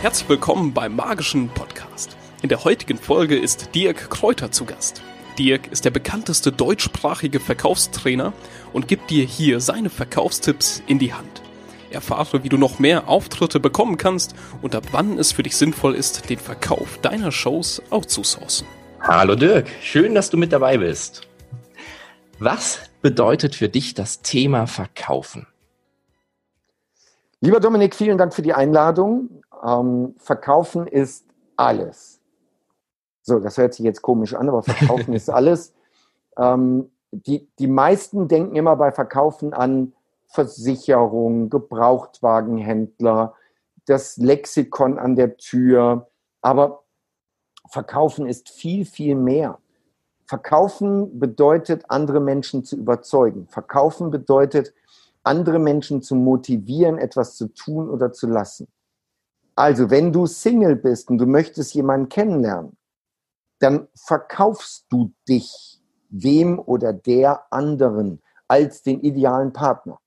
Herzlich willkommen beim Magischen Podcast. In der heutigen Folge ist Dirk Kräuter zu Gast. Dirk ist der bekannteste deutschsprachige Verkaufstrainer und gibt dir hier seine Verkaufstipps in die Hand. Erfahre, wie du noch mehr Auftritte bekommen kannst und ab wann es für dich sinnvoll ist, den Verkauf deiner Shows outzusourcen. Hallo Dirk, schön, dass du mit dabei bist. Was bedeutet für dich das Thema Verkaufen? Lieber Dominik, vielen Dank für die Einladung. Ähm, verkaufen ist alles. So, das hört sich jetzt komisch an, aber verkaufen ist alles. Ähm, die, die meisten denken immer bei Verkaufen an Versicherung, Gebrauchtwagenhändler, das Lexikon an der Tür. Aber Verkaufen ist viel, viel mehr. Verkaufen bedeutet, andere Menschen zu überzeugen. Verkaufen bedeutet, andere Menschen zu motivieren, etwas zu tun oder zu lassen. Also, wenn du Single bist und du möchtest jemanden kennenlernen, dann verkaufst du dich wem oder der anderen als den idealen Partner.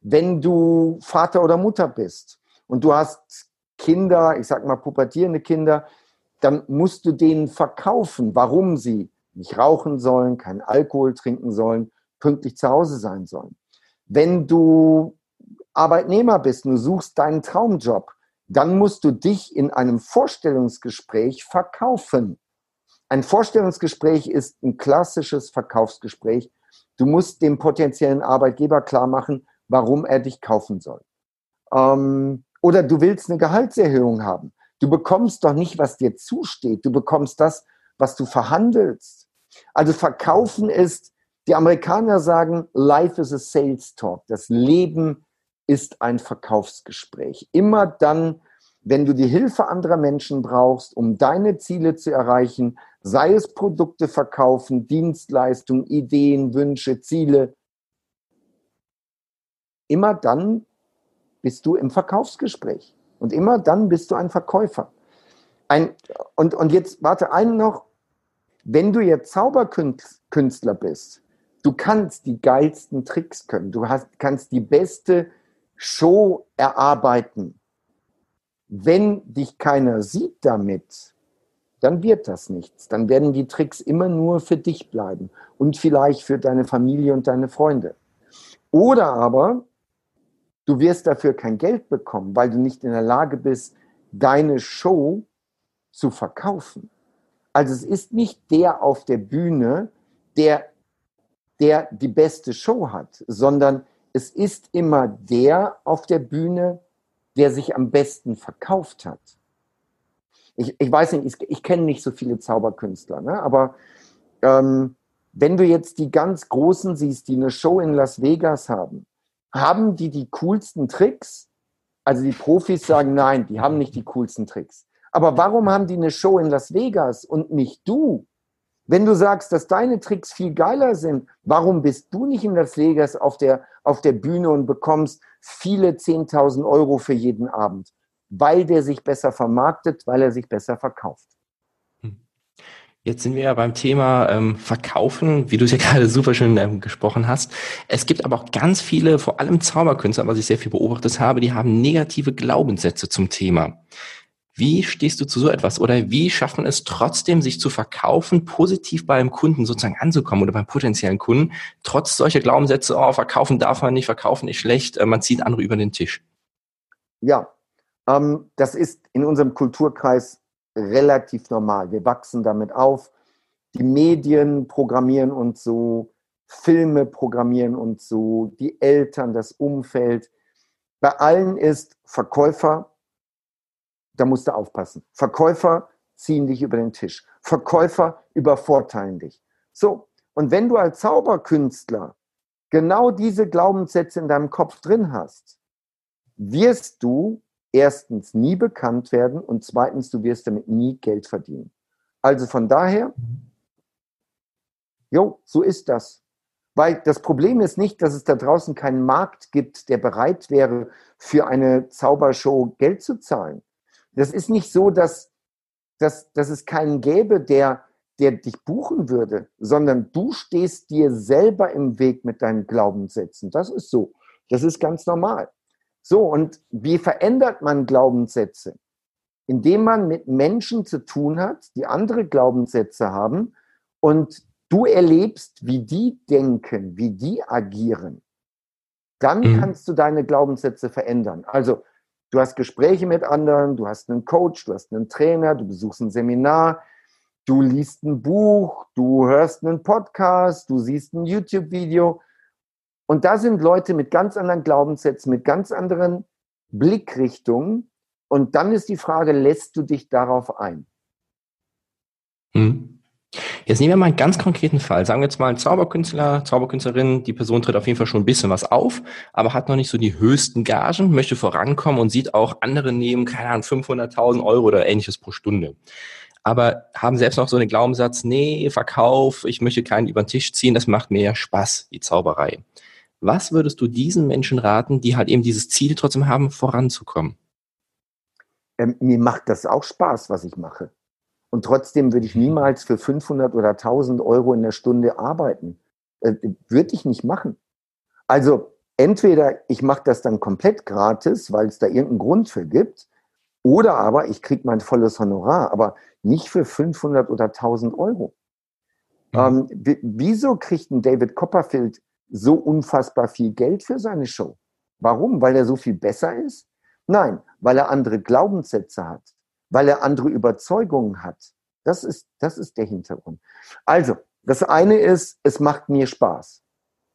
Wenn du Vater oder Mutter bist und du hast Kinder, ich sag mal pubertierende Kinder, dann musst du denen verkaufen, warum sie nicht rauchen sollen, keinen Alkohol trinken sollen, pünktlich zu Hause sein sollen. Wenn du Arbeitnehmer bist und du suchst deinen Traumjob, dann musst du dich in einem Vorstellungsgespräch verkaufen. Ein Vorstellungsgespräch ist ein klassisches Verkaufsgespräch. Du musst dem potenziellen Arbeitgeber klar machen, warum er dich kaufen soll. Ähm, oder du willst eine Gehaltserhöhung haben. Du bekommst doch nicht, was dir zusteht. Du bekommst das, was du verhandelst. Also verkaufen ist, die Amerikaner sagen, life is a sales talk. Das Leben ist ein Verkaufsgespräch. Immer dann, wenn du die Hilfe anderer Menschen brauchst, um deine Ziele zu erreichen, sei es Produkte verkaufen, Dienstleistungen, Ideen, Wünsche, Ziele, immer dann bist du im Verkaufsgespräch. Und immer dann bist du ein Verkäufer. Ein, und, und jetzt warte einen noch, wenn du jetzt Zauberkünstler bist, du kannst die geilsten Tricks können, du hast, kannst die beste Show erarbeiten. Wenn dich keiner sieht damit, dann wird das nichts. Dann werden die Tricks immer nur für dich bleiben und vielleicht für deine Familie und deine Freunde. Oder aber du wirst dafür kein Geld bekommen, weil du nicht in der Lage bist, deine Show zu verkaufen. Also es ist nicht der auf der Bühne, der, der die beste Show hat, sondern es ist immer der auf der Bühne, der sich am besten verkauft hat. Ich, ich weiß nicht, ich, ich kenne nicht so viele Zauberkünstler, ne? aber ähm, wenn du jetzt die ganz Großen siehst, die eine Show in Las Vegas haben, haben die die coolsten Tricks? Also die Profis sagen, nein, die haben nicht die coolsten Tricks. Aber warum haben die eine Show in Las Vegas und nicht du? Wenn du sagst, dass deine Tricks viel geiler sind, warum bist du nicht in Las Vegas auf der, auf der Bühne und bekommst viele 10.000 Euro für jeden Abend? Weil der sich besser vermarktet, weil er sich besser verkauft. Hm. Jetzt sind wir ja beim Thema ähm, Verkaufen, wie du es ja gerade super schön ähm, gesprochen hast. Es gibt aber auch ganz viele, vor allem Zauberkünstler, was ich sehr viel beobachtet habe, die haben negative Glaubenssätze zum Thema. Wie stehst du zu so etwas? Oder wie schafft man es trotzdem, sich zu verkaufen, positiv beim Kunden sozusagen anzukommen oder beim potenziellen Kunden, trotz solcher Glaubenssätze, oh, verkaufen darf man nicht, verkaufen ist schlecht, äh, man zieht andere über den Tisch? Ja, ähm, das ist in unserem Kulturkreis relativ normal. Wir wachsen damit auf. Die Medien programmieren uns so, Filme programmieren uns so, die Eltern, das Umfeld. Bei allen ist Verkäufer da musst du aufpassen. Verkäufer ziehen dich über den Tisch. Verkäufer übervorteilen dich. So, und wenn du als Zauberkünstler genau diese Glaubenssätze in deinem Kopf drin hast, wirst du erstens nie bekannt werden und zweitens, du wirst damit nie Geld verdienen. Also von daher, jo, so ist das. Weil das Problem ist nicht, dass es da draußen keinen Markt gibt, der bereit wäre, für eine Zaubershow Geld zu zahlen. Das ist nicht so, dass, dass, dass es keinen gäbe, der, der dich buchen würde, sondern du stehst dir selber im Weg mit deinen Glaubenssätzen. Das ist so. Das ist ganz normal. So, und wie verändert man Glaubenssätze? Indem man mit Menschen zu tun hat, die andere Glaubenssätze haben und du erlebst, wie die denken, wie die agieren. Dann mhm. kannst du deine Glaubenssätze verändern. Also, du hast Gespräche mit anderen, du hast einen Coach, du hast einen Trainer, du besuchst ein Seminar, du liest ein Buch, du hörst einen Podcast, du siehst ein YouTube-Video. Und da sind Leute mit ganz anderen Glaubenssätzen, mit ganz anderen Blickrichtungen. Und dann ist die Frage, lässt du dich darauf ein? Hm. Jetzt nehmen wir mal einen ganz konkreten Fall. Sagen wir jetzt mal ein Zauberkünstler, Zauberkünstlerin, die Person tritt auf jeden Fall schon ein bisschen was auf, aber hat noch nicht so die höchsten Gagen, möchte vorankommen und sieht auch andere nehmen, keine Ahnung, 500.000 Euro oder ähnliches pro Stunde aber haben selbst noch so einen Glaubenssatz, nee, Verkauf, ich möchte keinen über den Tisch ziehen, das macht mir ja Spaß, die Zauberei. Was würdest du diesen Menschen raten, die halt eben dieses Ziel trotzdem haben, voranzukommen? Ähm, mir macht das auch Spaß, was ich mache. Und trotzdem würde ich niemals für 500 oder 1000 Euro in der Stunde arbeiten. Äh, würde ich nicht machen. Also entweder ich mache das dann komplett gratis, weil es da irgendeinen Grund für gibt, oder aber ich kriege mein volles Honorar, aber nicht für 500 oder 1000 Euro. Mhm. Ähm, wieso kriegt ein David Copperfield so unfassbar viel Geld für seine Show? Warum? Weil er so viel besser ist? Nein, weil er andere Glaubenssätze hat, weil er andere Überzeugungen hat. Das ist, das ist der Hintergrund. Also, das eine ist, es macht mir Spaß.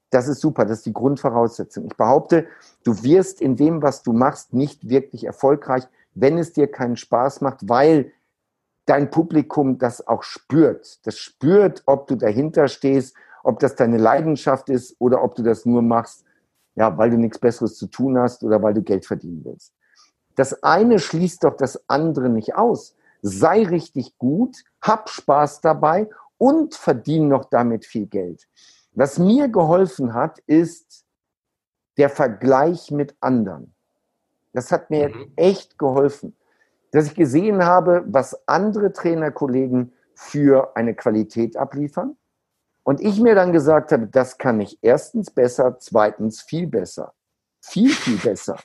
Das ist super, das ist die Grundvoraussetzung. Ich behaupte, du wirst in dem, was du machst, nicht wirklich erfolgreich, wenn es dir keinen Spaß macht, weil dein Publikum das auch spürt. Das spürt, ob du dahinter stehst, ob das deine Leidenschaft ist oder ob du das nur machst, ja, weil du nichts Besseres zu tun hast oder weil du Geld verdienen willst. Das eine schließt doch das andere nicht aus. Sei richtig gut, hab Spaß dabei und verdien noch damit viel Geld. Was mir geholfen hat, ist der Vergleich mit anderen. Das hat mir mhm. echt geholfen, dass ich gesehen habe, was andere Trainerkollegen für eine Qualität abliefern. Und ich mir dann gesagt habe, das kann ich erstens besser, zweitens viel besser. Viel, viel besser.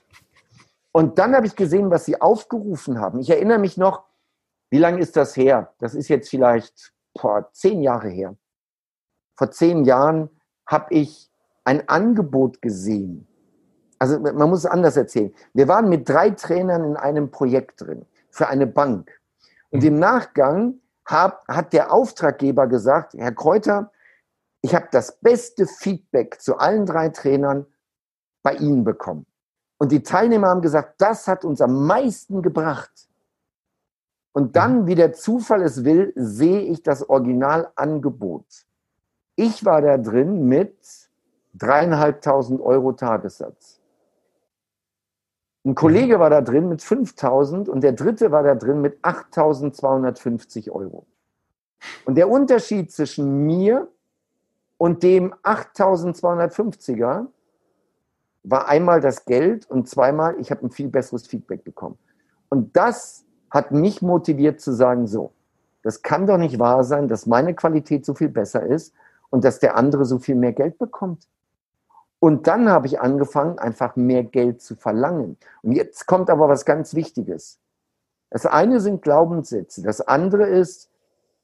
Und dann habe ich gesehen, was sie aufgerufen haben. Ich erinnere mich noch, wie lange ist das her? Das ist jetzt vielleicht vor zehn Jahre her. Vor zehn Jahren habe ich ein Angebot gesehen also man muss es anders erzählen. Wir waren mit drei Trainern in einem Projekt drin für eine Bank. Und im Nachgang hab, hat der Auftraggeber gesagt, Herr Kräuter, ich habe das beste Feedback zu allen drei Trainern bei Ihnen bekommen. Und die Teilnehmer haben gesagt, das hat uns am meisten gebracht. Und dann, wie der Zufall es will, sehe ich das Originalangebot. Ich war da drin mit dreieinhalbtausend Euro Tagessatz. Ein Kollege war da drin mit 5000 und der dritte war da drin mit 8250 Euro. Und der Unterschied zwischen mir und dem 8250er war einmal das Geld und zweimal, ich habe ein viel besseres Feedback bekommen. Und das hat mich motiviert zu sagen, so, das kann doch nicht wahr sein, dass meine Qualität so viel besser ist und dass der andere so viel mehr Geld bekommt. Und dann habe ich angefangen, einfach mehr Geld zu verlangen. Und jetzt kommt aber was ganz Wichtiges. Das eine sind Glaubenssätze. Das andere ist,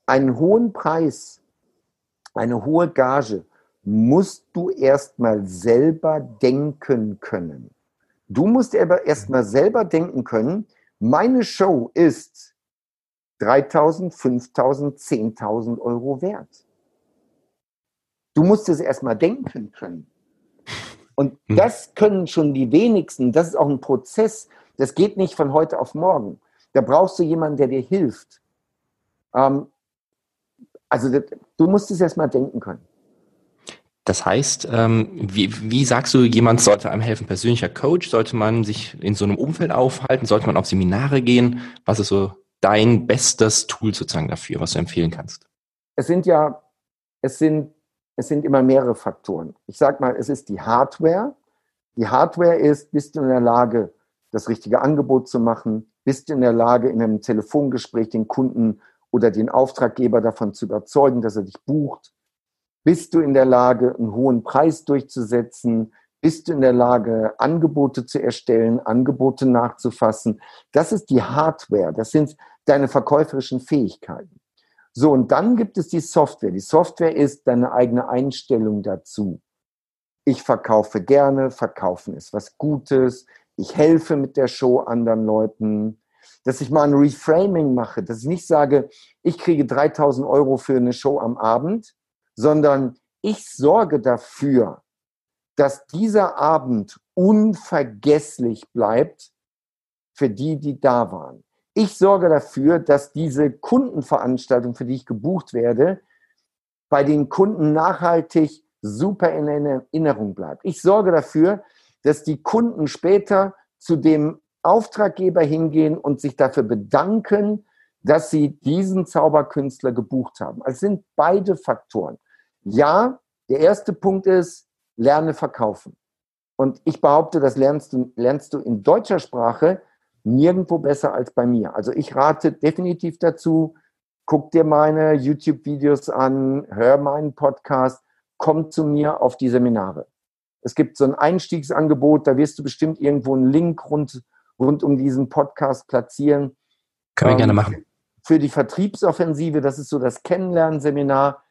einen hohen Preis, eine hohe Gage musst du erstmal selber denken können. Du musst aber erstmal selber denken können, meine Show ist 3000, 5000, 10.000 Euro wert. Du musst es erstmal denken können. Und hm. das können schon die wenigsten. Das ist auch ein Prozess. Das geht nicht von heute auf morgen. Da brauchst du jemanden, der dir hilft. Ähm, also du musst es erst mal denken können. Das heißt, ähm, wie, wie sagst du, jemand sollte einem helfen? Persönlicher Coach? Sollte man sich in so einem Umfeld aufhalten? Sollte man auf Seminare gehen? Was ist so dein bestes Tool sozusagen dafür, was du empfehlen kannst? Es sind ja, es sind es sind immer mehrere Faktoren. Ich sage mal, es ist die Hardware. Die Hardware ist, bist du in der Lage, das richtige Angebot zu machen? Bist du in der Lage, in einem Telefongespräch den Kunden oder den Auftraggeber davon zu überzeugen, dass er dich bucht? Bist du in der Lage, einen hohen Preis durchzusetzen? Bist du in der Lage, Angebote zu erstellen, Angebote nachzufassen? Das ist die Hardware, das sind deine verkäuferischen Fähigkeiten. So, und dann gibt es die Software. Die Software ist deine eigene Einstellung dazu. Ich verkaufe gerne, verkaufen ist was Gutes. Ich helfe mit der Show anderen Leuten. Dass ich mal ein Reframing mache, dass ich nicht sage, ich kriege 3000 Euro für eine Show am Abend, sondern ich sorge dafür, dass dieser Abend unvergesslich bleibt für die, die da waren. Ich sorge dafür, dass diese Kundenveranstaltung, für die ich gebucht werde, bei den Kunden nachhaltig super in Erinnerung bleibt. Ich sorge dafür, dass die Kunden später zu dem Auftraggeber hingehen und sich dafür bedanken, dass sie diesen Zauberkünstler gebucht haben. Also es sind beide Faktoren. Ja, der erste Punkt ist, lerne verkaufen. Und ich behaupte, das lernst du, lernst du in deutscher Sprache nirgendwo besser als bei mir. Also ich rate definitiv dazu, guck dir meine YouTube-Videos an, hör meinen Podcast, komm zu mir auf die Seminare. Es gibt so ein Einstiegsangebot, da wirst du bestimmt irgendwo einen Link rund, rund um diesen Podcast platzieren. Können wir ähm, gerne machen. Für die Vertriebsoffensive, das ist so das Kennenlernseminar.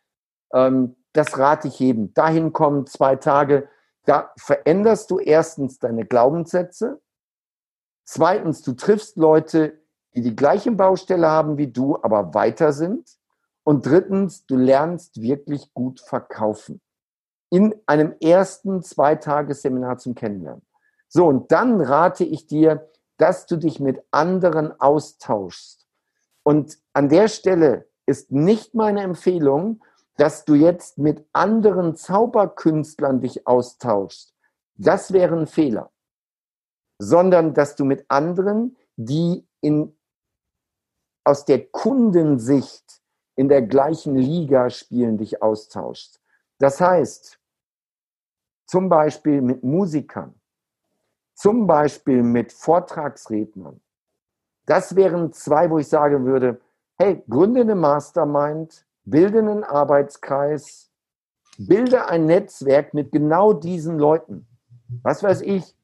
Ähm, das rate ich jedem. Dahin kommen zwei Tage. Da veränderst du erstens deine Glaubenssätze. Zweitens, du triffst Leute, die die gleiche Baustelle haben wie du, aber weiter sind. Und drittens, du lernst wirklich gut verkaufen. In einem ersten Zweitagesseminar zum Kennenlernen. So, und dann rate ich dir, dass du dich mit anderen austauschst. Und an der Stelle ist nicht meine Empfehlung, dass du jetzt mit anderen Zauberkünstlern dich austauschst, das wäre ein Fehler. Sondern dass du mit anderen, die in, aus der Kundensicht in der gleichen Liga spielen, dich austauschst. Das heißt, zum Beispiel mit Musikern, zum Beispiel mit Vortragsrednern. Das wären zwei, wo ich sagen würde, hey, gründe eine Mastermind, bilde einen Arbeitskreis, bilde ein Netzwerk mit genau diesen Leuten. Was weiß ich,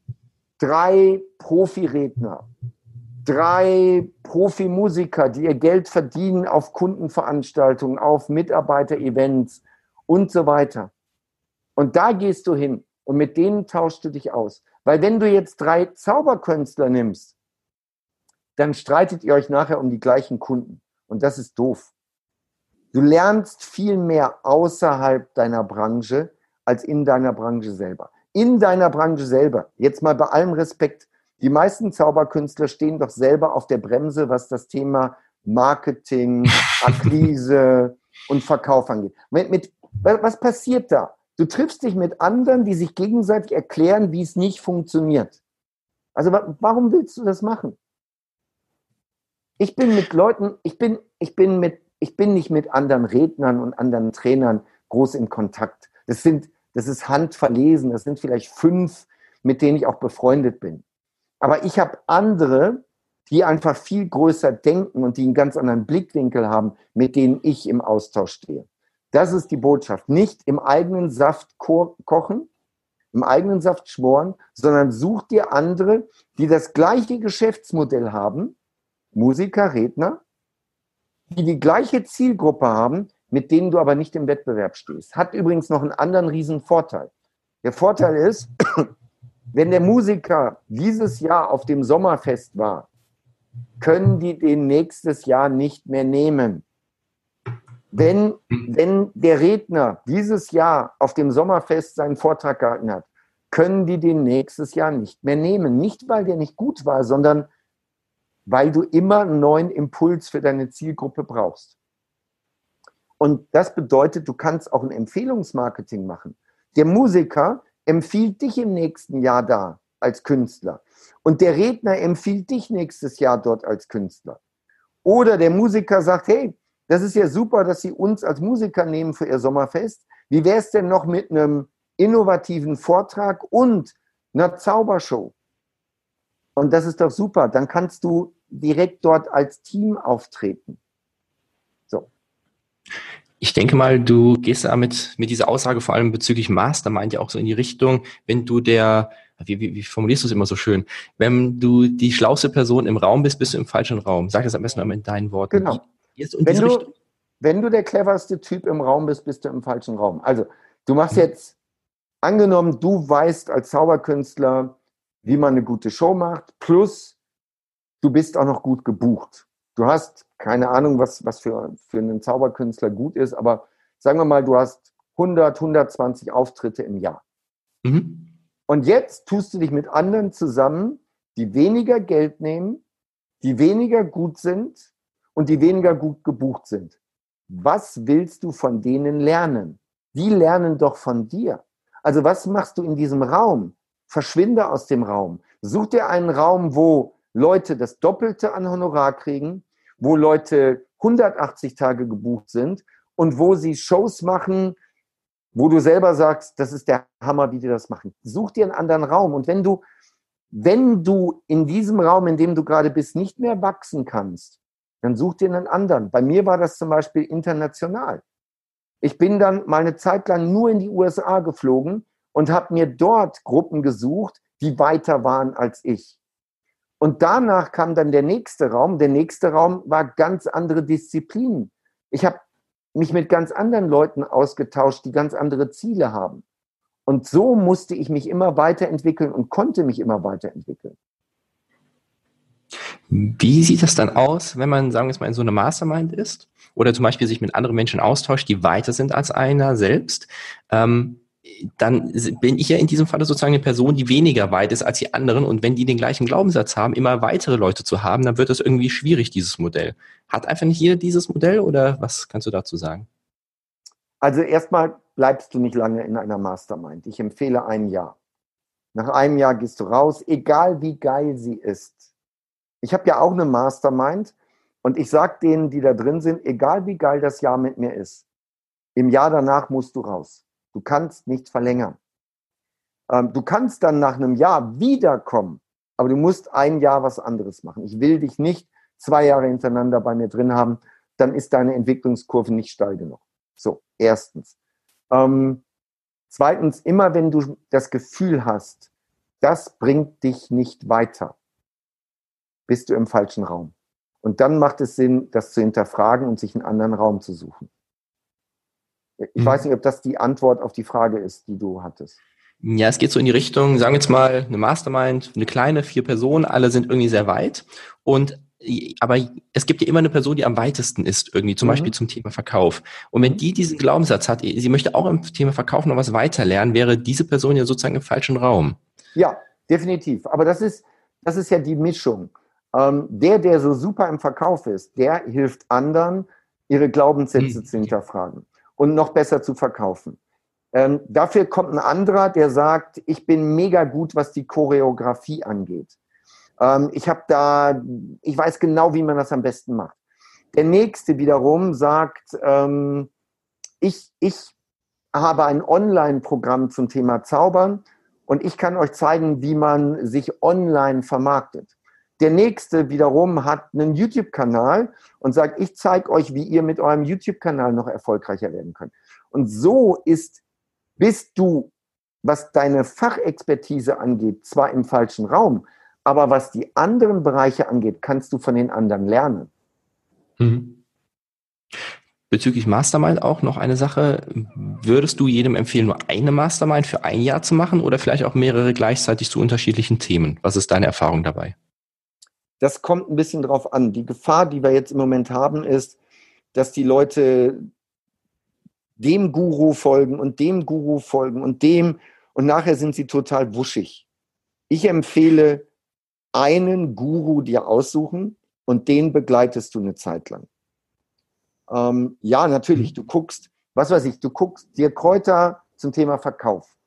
drei Profiredner, drei Profimusiker, die ihr Geld verdienen auf Kundenveranstaltungen, auf Mitarbeiterevents und so weiter. Und da gehst du hin und mit denen tauschst du dich aus. Weil wenn du jetzt drei Zauberkünstler nimmst, dann streitet ihr euch nachher um die gleichen Kunden. Und das ist doof. Du lernst viel mehr außerhalb deiner Branche als in deiner Branche selber. In deiner Branche selber, jetzt mal bei allem Respekt, die meisten Zauberkünstler stehen doch selber auf der Bremse, was das Thema Marketing, Akquise und Verkauf angeht. Mit, mit, was passiert da? Du triffst dich mit anderen, die sich gegenseitig erklären, wie es nicht funktioniert. Also warum willst du das machen? Ich bin mit Leuten, ich bin, ich bin mit ich bin nicht mit anderen Rednern und anderen Trainern groß in Kontakt. Das sind, das ist handverlesen. Das sind vielleicht fünf, mit denen ich auch befreundet bin. Aber ich habe andere, die einfach viel größer denken und die einen ganz anderen Blickwinkel haben, mit denen ich im Austausch stehe. Das ist die Botschaft. Nicht im eigenen Saft ko kochen, im eigenen Saft schmoren, sondern such dir andere, die das gleiche Geschäftsmodell haben, Musiker, Redner, die die gleiche Zielgruppe haben, mit denen du aber nicht im Wettbewerb stehst. Hat übrigens noch einen anderen riesen Vorteil. Der Vorteil ist, wenn der Musiker dieses Jahr auf dem Sommerfest war, können die den nächstes Jahr nicht mehr nehmen. Wenn, wenn der Redner dieses Jahr auf dem Sommerfest seinen Vortrag gehalten hat, können die den nächstes Jahr nicht mehr nehmen. Nicht, weil der nicht gut war, sondern weil du immer einen neuen Impuls für deine Zielgruppe brauchst. Und das bedeutet, du kannst auch ein Empfehlungsmarketing machen. Der Musiker empfiehlt dich im nächsten Jahr da als Künstler. Und der Redner empfiehlt dich nächstes Jahr dort als Künstler. Oder der Musiker sagt, hey, das ist ja super, dass Sie uns als Musiker nehmen für Ihr Sommerfest. Wie wäre es denn noch mit einem innovativen Vortrag und einer Zaubershow? Und das ist doch super. Dann kannst du direkt dort als Team auftreten. So. Ich denke mal, du gehst damit mit dieser Aussage vor allem bezüglich Mastermind ja auch so in die Richtung, wenn du der, wie, wie, wie formulierst du es immer so schön, wenn du die schlauste Person im Raum bist, bist du im falschen Raum. Sag das am besten einmal in deinen Worten. Genau. Wenn du, wenn du der cleverste Typ im Raum bist, bist du im falschen Raum. Also, du machst mhm. jetzt, angenommen, du weißt als Zauberkünstler, wie man eine gute Show macht, plus du bist auch noch gut gebucht. Du hast keine Ahnung, was, was für, für einen Zauberkünstler gut ist, aber sagen wir mal, du hast 100, 120 Auftritte im Jahr. Mhm. Und jetzt tust du dich mit anderen zusammen, die weniger Geld nehmen, die weniger gut sind und die weniger gut gebucht sind. Was willst du von denen lernen? Die lernen doch von dir. Also was machst du in diesem Raum? Verschwinde aus dem Raum. Such dir einen Raum, wo Leute das Doppelte an Honorar kriegen, wo Leute 180 Tage gebucht sind und wo sie Shows machen, wo du selber sagst, das ist der Hammer, wie die das machen. Such dir einen anderen Raum. Und wenn du, wenn du in diesem Raum, in dem du gerade bist, nicht mehr wachsen kannst, dann such dir einen anderen. Bei mir war das zum Beispiel international. Ich bin dann mal eine Zeit lang nur in die USA geflogen und habe mir dort Gruppen gesucht, die weiter waren als ich. Und danach kam dann der nächste Raum. Der nächste Raum war ganz andere Disziplinen. Ich habe mich mit ganz anderen Leuten ausgetauscht, die ganz andere Ziele haben. Und so musste ich mich immer weiterentwickeln und konnte mich immer weiterentwickeln. Wie sieht das dann aus, wenn man, sagen wir mal, in so einer Mastermind ist oder zum Beispiel sich mit anderen Menschen austauscht, die weiter sind als einer selbst? Ähm, dann bin ich ja in diesem Falle sozusagen eine Person, die weniger weit ist als die anderen. Und wenn die den gleichen Glaubenssatz haben, immer weitere Leute zu haben, dann wird das irgendwie schwierig, dieses Modell. Hat einfach nicht jeder dieses Modell oder was kannst du dazu sagen? Also erstmal bleibst du nicht lange in einer Mastermind. Ich empfehle ein Jahr. Nach einem Jahr gehst du raus, egal wie geil sie ist. Ich habe ja auch eine Mastermind und ich sage denen, die da drin sind, egal wie geil das Jahr mit mir ist, im Jahr danach musst du raus. Du kannst nicht verlängern. Ähm, du kannst dann nach einem Jahr wiederkommen, aber du musst ein Jahr was anderes machen. Ich will dich nicht zwei Jahre hintereinander bei mir drin haben, dann ist deine Entwicklungskurve nicht steil genug. So, erstens. Ähm, zweitens, immer wenn du das Gefühl hast, das bringt dich nicht weiter, bist du im falschen Raum. Und dann macht es Sinn, das zu hinterfragen und sich einen anderen Raum zu suchen. Ich mhm. weiß nicht, ob das die Antwort auf die Frage ist, die du hattest. Ja, es geht so in die Richtung, sagen wir jetzt mal, eine Mastermind, eine kleine, vier Personen, alle sind irgendwie sehr weit. Und aber es gibt ja immer eine Person, die am weitesten ist, irgendwie, zum mhm. Beispiel zum Thema Verkauf. Und wenn mhm. die diesen Glaubenssatz hat, sie möchte auch im Thema Verkauf noch was weiterlernen, wäre diese Person ja sozusagen im falschen Raum. Ja, definitiv. Aber das ist, das ist ja die Mischung. Ähm, der, der so super im Verkauf ist, der hilft anderen, ihre Glaubenssätze mhm. zu hinterfragen und noch besser zu verkaufen. Ähm, dafür kommt ein anderer, der sagt, ich bin mega gut, was die Choreografie angeht. Ähm, ich habe da, ich weiß genau, wie man das am besten macht. Der nächste wiederum sagt, ähm, ich, ich habe ein Online-Programm zum Thema Zaubern und ich kann euch zeigen, wie man sich online vermarktet. Der nächste wiederum hat einen YouTube-Kanal und sagt, ich zeige euch, wie ihr mit eurem YouTube-Kanal noch erfolgreicher werden könnt. Und so ist, bist du, was deine Fachexpertise angeht, zwar im falschen Raum, aber was die anderen Bereiche angeht, kannst du von den anderen lernen. Mhm. Bezüglich Mastermind auch noch eine Sache. Würdest du jedem empfehlen, nur eine Mastermind für ein Jahr zu machen oder vielleicht auch mehrere gleichzeitig zu unterschiedlichen Themen? Was ist deine Erfahrung dabei? Das kommt ein bisschen drauf an. Die Gefahr, die wir jetzt im Moment haben, ist, dass die Leute dem Guru folgen und dem Guru folgen und dem und nachher sind sie total wuschig. Ich empfehle, einen Guru dir aussuchen und den begleitest du eine Zeit lang. Ähm, ja, natürlich, mhm. du guckst, was weiß ich, du guckst dir Kräuter zum Thema Verkauf.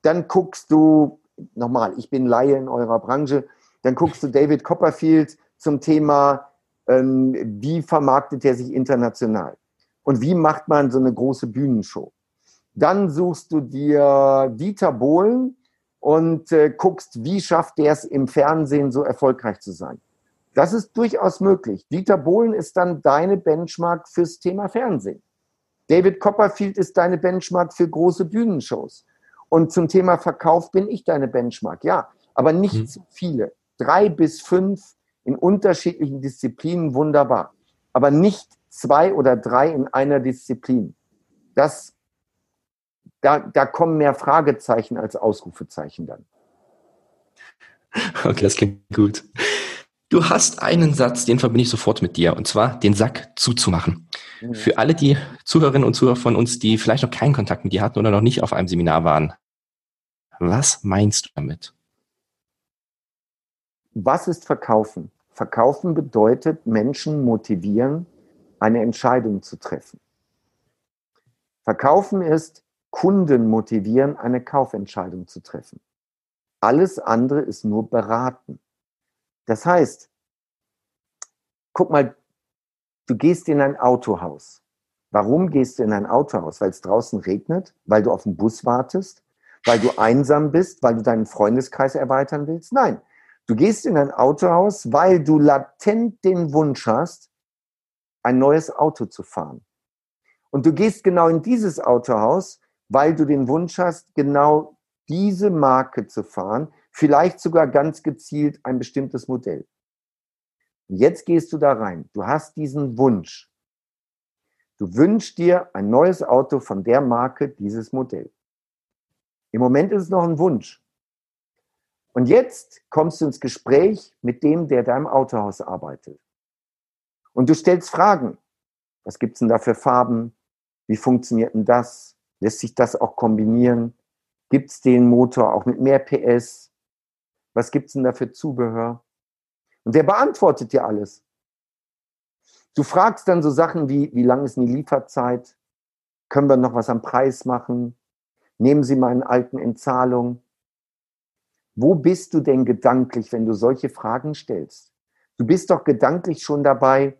Dann guckst du, nochmal, ich bin Laie in eurer Branche, dann guckst du David Copperfield zum Thema, ähm, wie vermarktet er sich international und wie macht man so eine große Bühnenshow. Dann suchst du dir Dieter Bohlen und äh, guckst, wie schafft der es im Fernsehen so erfolgreich zu sein. Das ist durchaus möglich. Dieter Bohlen ist dann deine Benchmark fürs Thema Fernsehen. David Copperfield ist deine Benchmark für große Bühnenshows. Und zum Thema Verkauf bin ich deine Benchmark, ja, aber nicht hm. zu viele. Drei bis fünf in unterschiedlichen Disziplinen wunderbar, aber nicht zwei oder drei in einer Disziplin. Das, da, da kommen mehr Fragezeichen als Ausrufezeichen dann. Okay, das klingt gut. Du hast einen Satz, den verbinde ich sofort mit dir, und zwar den Sack zuzumachen. Mhm. Für alle die Zuhörerinnen und Zuhörer von uns, die vielleicht noch keinen Kontakt mit dir hatten oder noch nicht auf einem Seminar waren, was meinst du damit? Was ist Verkaufen? Verkaufen bedeutet, Menschen motivieren, eine Entscheidung zu treffen. Verkaufen ist, Kunden motivieren, eine Kaufentscheidung zu treffen. Alles andere ist nur beraten. Das heißt, guck mal, du gehst in ein Autohaus. Warum gehst du in ein Autohaus? Weil es draußen regnet, weil du auf den Bus wartest, weil du einsam bist, weil du deinen Freundeskreis erweitern willst? Nein, du gehst in ein Autohaus, weil du latent den Wunsch hast, ein neues Auto zu fahren. Und du gehst genau in dieses Autohaus, weil du den Wunsch hast, genau diese Marke zu fahren, vielleicht sogar ganz gezielt ein bestimmtes Modell. Jetzt gehst du da rein. Du hast diesen Wunsch. Du wünschst dir ein neues Auto von der Marke, dieses Modell. Im Moment ist es noch ein Wunsch. Und jetzt kommst du ins Gespräch mit dem, der da im Autohaus arbeitet. Und du stellst Fragen. Was gibt es denn da für Farben? Wie funktioniert denn das? Lässt sich das auch kombinieren? Gibt es den Motor auch mit mehr PS? Was gibt es denn da für Zubehör? Und der beantwortet dir alles. Du fragst dann so Sachen wie, wie lang ist denn die Lieferzeit? Können wir noch was am Preis machen? Nehmen Sie meinen alten in Zahlung. Wo bist du denn gedanklich, wenn du solche Fragen stellst? Du bist doch gedanklich schon dabei,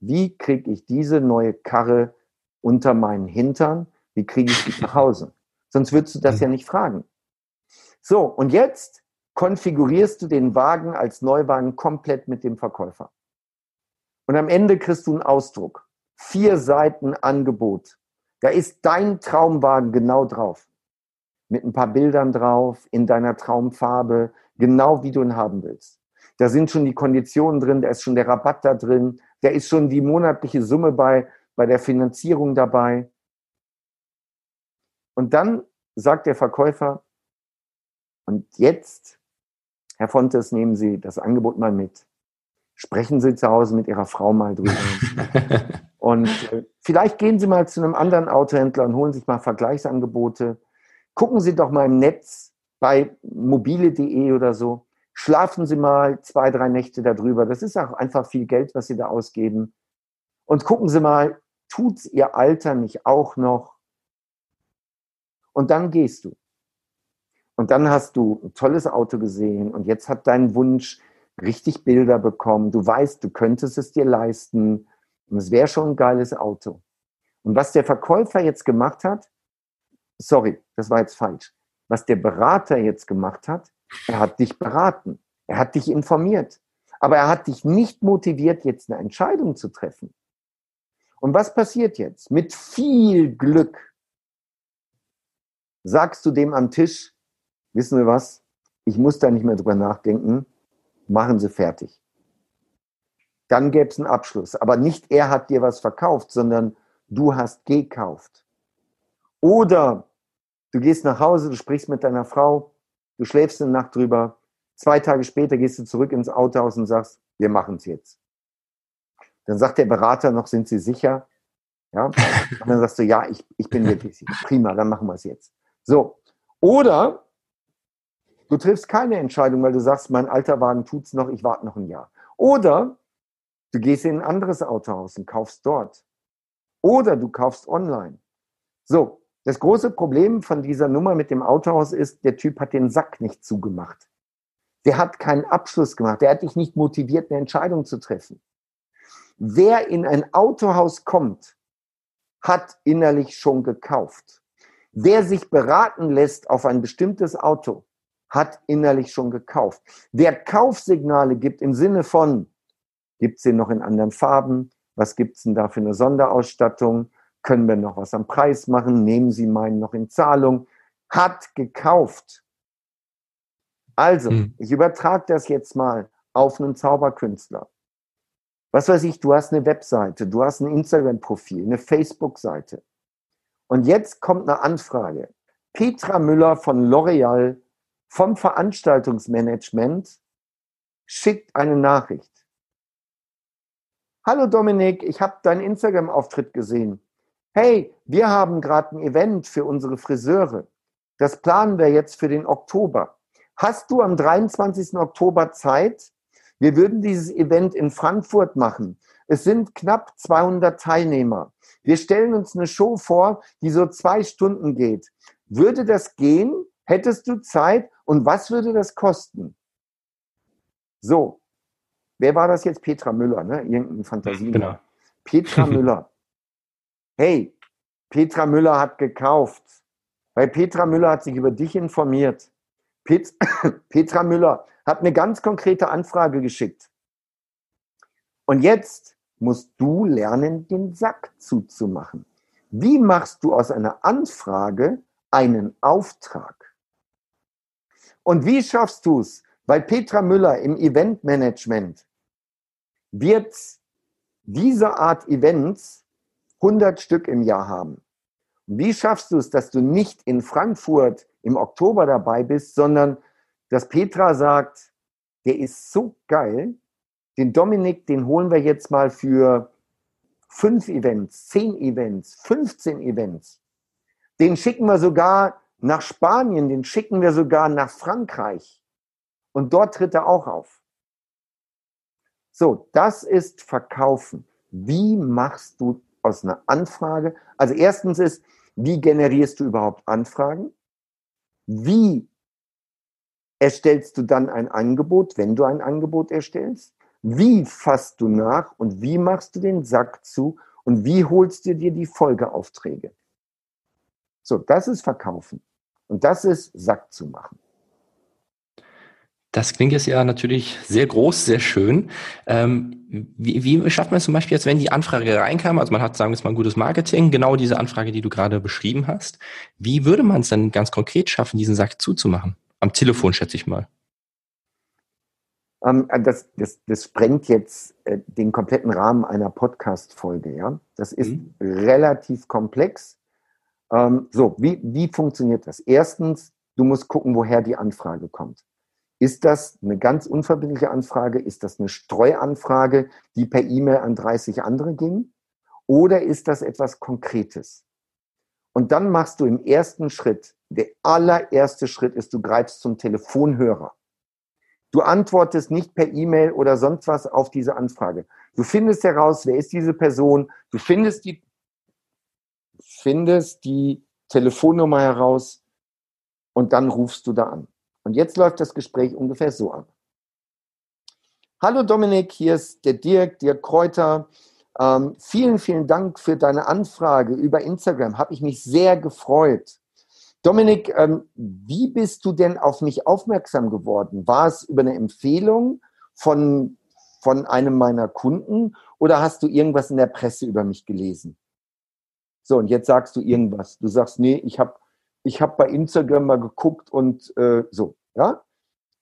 wie kriege ich diese neue Karre unter meinen Hintern? Wie kriege ich die nach Hause? Sonst würdest du das ja mhm. nicht fragen. So, und jetzt konfigurierst du den Wagen als Neuwagen komplett mit dem Verkäufer. Und am Ende kriegst du einen Ausdruck. Vier Seiten Angebot. Da ist dein Traumwagen genau drauf. Mit ein paar Bildern drauf, in deiner Traumfarbe, genau wie du ihn haben willst. Da sind schon die Konditionen drin, da ist schon der Rabatt da drin, da ist schon die monatliche Summe bei, bei der Finanzierung dabei. Und dann sagt der Verkäufer, und jetzt, Herr Fontes, nehmen Sie das Angebot mal mit. Sprechen Sie zu Hause mit Ihrer Frau mal drüber. und äh, vielleicht gehen Sie mal zu einem anderen Autohändler und holen sich mal Vergleichsangebote. Gucken Sie doch mal im Netz bei mobile.de oder so. Schlafen Sie mal zwei, drei Nächte darüber. Das ist auch einfach viel Geld, was Sie da ausgeben. Und gucken Sie mal, tut Ihr Alter nicht auch noch? Und dann gehst du. Und dann hast du ein tolles Auto gesehen und jetzt hat dein Wunsch richtig Bilder bekommen. Du weißt, du könntest es dir leisten und es wäre schon ein geiles Auto. Und was der Verkäufer jetzt gemacht hat, sorry, das war jetzt falsch. Was der Berater jetzt gemacht hat, er hat dich beraten. Er hat dich informiert. Aber er hat dich nicht motiviert, jetzt eine Entscheidung zu treffen. Und was passiert jetzt? Mit viel Glück sagst du dem am Tisch, wissen Sie was, ich muss da nicht mehr drüber nachdenken, machen Sie fertig. Dann gäbe es einen Abschluss. Aber nicht er hat dir was verkauft, sondern du hast gekauft. Oder du gehst nach Hause, du sprichst mit deiner Frau, du schläfst eine Nacht drüber, zwei Tage später gehst du zurück ins Autohaus und sagst, wir machen es jetzt. Dann sagt der Berater noch, sind Sie sicher? Ja? Und dann sagst du, ja, ich, ich bin wirklich sicher. Prima, dann machen wir es jetzt. So. Oder du triffst keine Entscheidung, weil du sagst, mein alter Wagen tut's noch, ich warte noch ein Jahr. Oder du gehst in ein anderes Autohaus und kaufst dort. Oder du kaufst online. So. Das große Problem von dieser Nummer mit dem Autohaus ist, der Typ hat den Sack nicht zugemacht. Der hat keinen Abschluss gemacht. Der hat dich nicht motiviert, eine Entscheidung zu treffen. Wer in ein Autohaus kommt, hat innerlich schon gekauft. Wer sich beraten lässt auf ein bestimmtes Auto, hat innerlich schon gekauft. Wer Kaufsignale gibt im Sinne von, gibt es den noch in anderen Farben? Was gibt es denn da für eine Sonderausstattung? Können wir noch was am Preis machen? Nehmen Sie meinen noch in Zahlung? Hat gekauft. Also, hm. ich übertrage das jetzt mal auf einen Zauberkünstler. Was weiß ich, du hast eine Webseite, du hast ein Instagram-Profil, eine Facebook-Seite. Und jetzt kommt eine Anfrage. Petra Müller von L'Oreal vom Veranstaltungsmanagement schickt eine Nachricht. Hallo Dominik, ich habe deinen Instagram-Auftritt gesehen. Hey, wir haben gerade ein Event für unsere Friseure. Das planen wir jetzt für den Oktober. Hast du am 23. Oktober Zeit? Wir würden dieses Event in Frankfurt machen. Es sind knapp 200 Teilnehmer. Wir stellen uns eine Show vor, die so zwei Stunden geht. Würde das gehen? Hättest du Zeit? Und was würde das kosten? So. Wer war das jetzt? Petra Müller, ne? Irgendein Fantasie. Genau. Petra Müller. Hey, Petra Müller hat gekauft. Weil Petra Müller hat sich über dich informiert. Pet Petra Müller hat eine ganz konkrete Anfrage geschickt. Und jetzt musst du lernen, den Sack zuzumachen. Wie machst du aus einer Anfrage einen Auftrag? Und wie schaffst du es? Weil Petra Müller im Eventmanagement wird diese Art Events 100 Stück im Jahr haben. Wie schaffst du es, dass du nicht in Frankfurt im Oktober dabei bist, sondern dass Petra sagt, der ist so geil, den Dominik, den holen wir jetzt mal für fünf Events, zehn Events, 15 Events. Den schicken wir sogar nach Spanien, den schicken wir sogar nach Frankreich. Und dort tritt er auch auf. So, das ist Verkaufen. Wie machst du aus einer Anfrage? Also erstens ist, wie generierst du überhaupt Anfragen? Wie erstellst du dann ein Angebot, wenn du ein Angebot erstellst? Wie fasst du nach und wie machst du den Sack zu und wie holst du dir die Folgeaufträge? So, das ist Verkaufen. Und das ist Sack zu machen. Das klingt jetzt ja natürlich sehr groß, sehr schön. Ähm, wie, wie schafft man es zum Beispiel jetzt, wenn die Anfrage reinkam, also man hat, sagen wir mal, ein gutes Marketing, genau diese Anfrage, die du gerade beschrieben hast. Wie würde man es dann ganz konkret schaffen, diesen Sack zuzumachen? Am Telefon, schätze ich mal. Ähm, das, das, das sprengt jetzt äh, den kompletten Rahmen einer Podcast-Folge. Ja? Das ist mhm. relativ komplex. Ähm, so, wie, wie funktioniert das? Erstens, du musst gucken, woher die Anfrage kommt. Ist das eine ganz unverbindliche Anfrage? Ist das eine Streuanfrage, die per E-Mail an 30 andere ging? Oder ist das etwas Konkretes? Und dann machst du im ersten Schritt, der allererste Schritt ist, du greifst zum Telefonhörer. Du antwortest nicht per E-Mail oder sonst was auf diese Anfrage. Du findest heraus, wer ist diese Person. Du findest die, findest die Telefonnummer heraus und dann rufst du da an. Und jetzt läuft das Gespräch ungefähr so ab. Hallo Dominik, hier ist der Dirk, Dirk Kräuter. Ähm, vielen, vielen Dank für deine Anfrage über Instagram. Habe ich mich sehr gefreut. Dominik, ähm, wie bist du denn auf mich aufmerksam geworden? War es über eine Empfehlung von, von einem meiner Kunden oder hast du irgendwas in der Presse über mich gelesen? So, und jetzt sagst du irgendwas. Du sagst, nee, ich habe ich habe bei Instagram mal geguckt und äh, so, ja.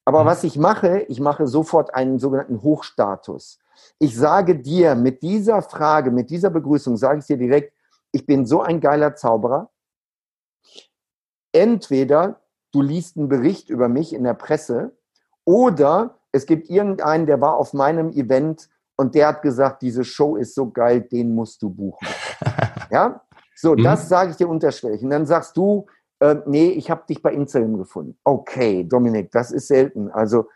Aber mhm. was ich mache, ich mache sofort einen sogenannten Hochstatus. Ich sage dir mit dieser Frage, mit dieser Begrüßung, sage ich dir direkt, ich bin so ein geiler Zauberer. Entweder du liest einen Bericht über mich in der Presse oder es gibt irgendeinen, der war auf meinem Event und der hat gesagt, diese Show ist so geil, den musst du buchen. ja? So, mhm. das sage ich dir unterschwellig. Und dann sagst du, äh, nee, ich habe dich bei Instagram gefunden. Okay, Dominik, das ist selten. Also